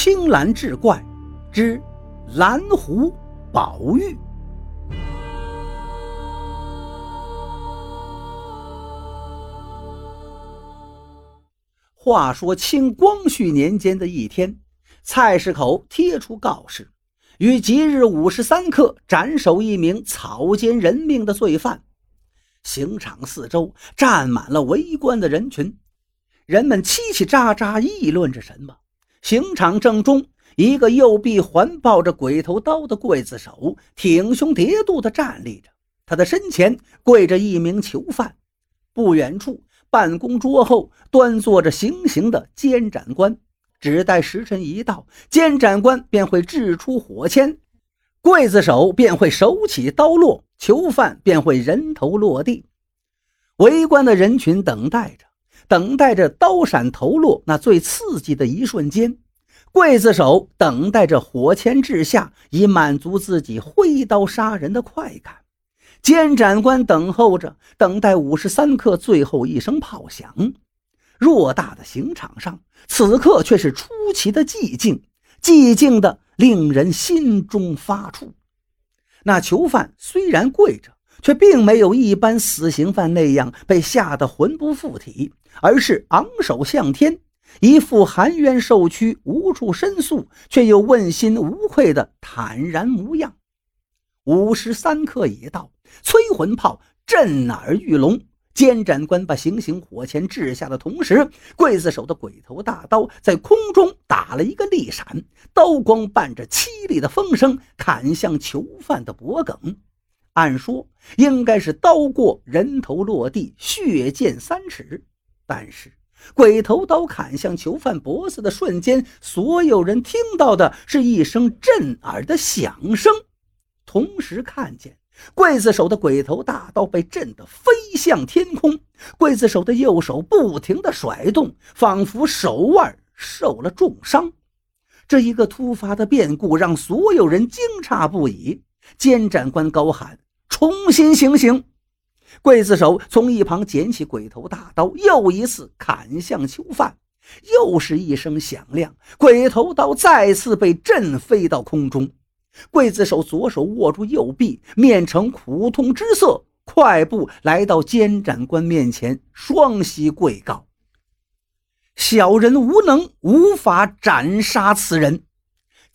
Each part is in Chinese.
青蓝志怪之蓝狐宝玉。话说清光绪年间的一天，菜市口贴出告示，于即日午时三刻斩首一名草菅人命的罪犯。刑场四周站满了围观的人群，人们叽叽喳喳议论着什么。刑场正中，一个右臂环抱着鬼头刀的刽子手挺胸叠肚地站立着，他的身前跪着一名囚犯。不远处，办公桌后端坐着行刑的监斩官。只待时辰一到，监斩官便会掷出火签，刽子手便会手起刀落，囚犯便会人头落地。围观的人群等待着。等待着刀闪头落那最刺激的一瞬间，刽子手等待着火签掷下，以满足自己挥刀杀人的快感。监斩官等候着，等待五十三刻最后一声炮响。偌大的刑场上，此刻却是出奇的寂静，寂静的令人心中发怵。那囚犯虽然跪着，却并没有一般死刑犯那样被吓得魂不附体。而是昂首向天，一副含冤受屈、无处申诉却又问心无愧的坦然模样。午时三刻已到，催魂炮震耳欲聋。监斩官把行刑火钳掷下的同时，刽子手的鬼头大刀在空中打了一个立闪，刀光伴着凄厉的风声砍向囚犯的脖颈。按说应该是刀过人头落地，血溅三尺。但是，鬼头刀砍向囚犯脖子的瞬间，所有人听到的是一声震耳的响声，同时看见刽子手的鬼头大刀被震得飞向天空，刽子手的右手不停地甩动，仿佛手腕受了重伤。这一个突发的变故让所有人惊诧不已。监斩官高喊：“重新行刑！”刽子手从一旁捡起鬼头大刀，又一次砍向囚犯。又是一声响亮，鬼头刀再次被震飞到空中。刽子手左手握住右臂，面呈苦痛之色，快步来到监斩官面前，双膝跪告：“小人无能，无法斩杀此人。”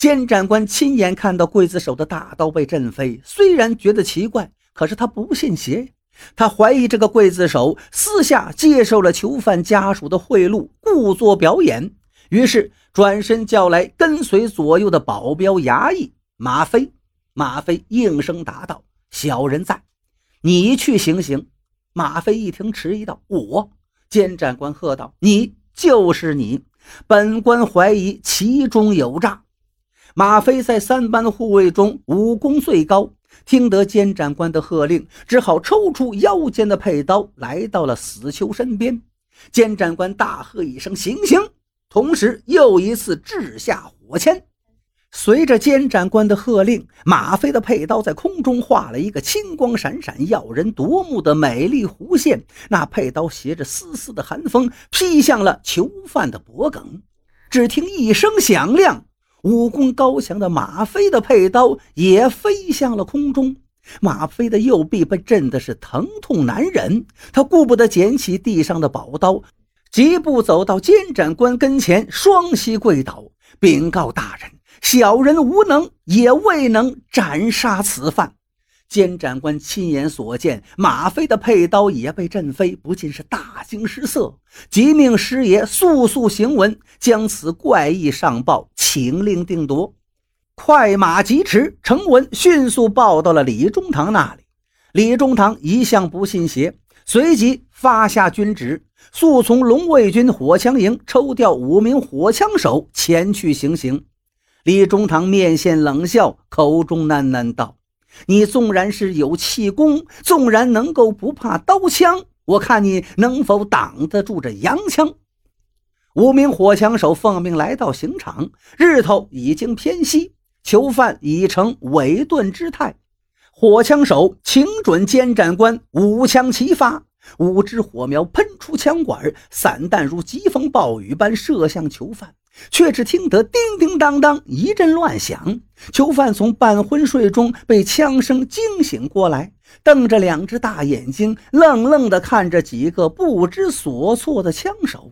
监斩官亲眼看到刽子手的大刀被震飞，虽然觉得奇怪，可是他不信邪。他怀疑这个刽子手私下接受了囚犯家属的贿赂，故作表演。于是转身叫来跟随左右的保镖衙役马飞。马飞应声答道：“小人在，你去行刑。”马飞一听，迟疑道：“我。”监斩官喝道：“你就是你！本官怀疑其中有诈。”马飞在三班护卫中武功最高。听得监斩官的喝令，只好抽出腰间的佩刀，来到了死囚身边。监斩官大喝一声：“行刑！”同时又一次掷下火签。随着监斩官的喝令，马飞的佩刀在空中画了一个金光闪闪、耀人夺目的美丽弧线。那佩刀携着丝丝的寒风，劈向了囚犯的脖颈。只听一声响亮。武功高强的马飞的佩刀也飞向了空中，马飞的右臂被震的是疼痛难忍，他顾不得捡起地上的宝刀，疾步走到监斩官跟前，双膝跪倒，禀告大人：小人无能，也未能斩杀此犯。监斩官亲眼所见，马飞的佩刀也被震飞，不禁是大惊失色，即命师爷速速行文，将此怪异上报，请令定夺。快马疾驰，呈文迅速报到了李中堂那里。李中堂一向不信邪，随即发下军旨，速从龙卫军火枪营抽调五名火枪手前去行刑。李中堂面现冷笑，口中喃喃道。你纵然是有气功，纵然能够不怕刀枪，我看你能否挡得住这洋枪？五名火枪手奉命来到刑场，日头已经偏西，囚犯已成萎顿之态。火枪手请准监斩官五枪齐发，五支火苗喷出枪管，散弹如疾风暴雨般射向囚犯。却只听得叮叮当当一阵乱响。囚犯从半昏睡中被枪声惊醒过来，瞪着两只大眼睛，愣愣地看着几个不知所措的枪手。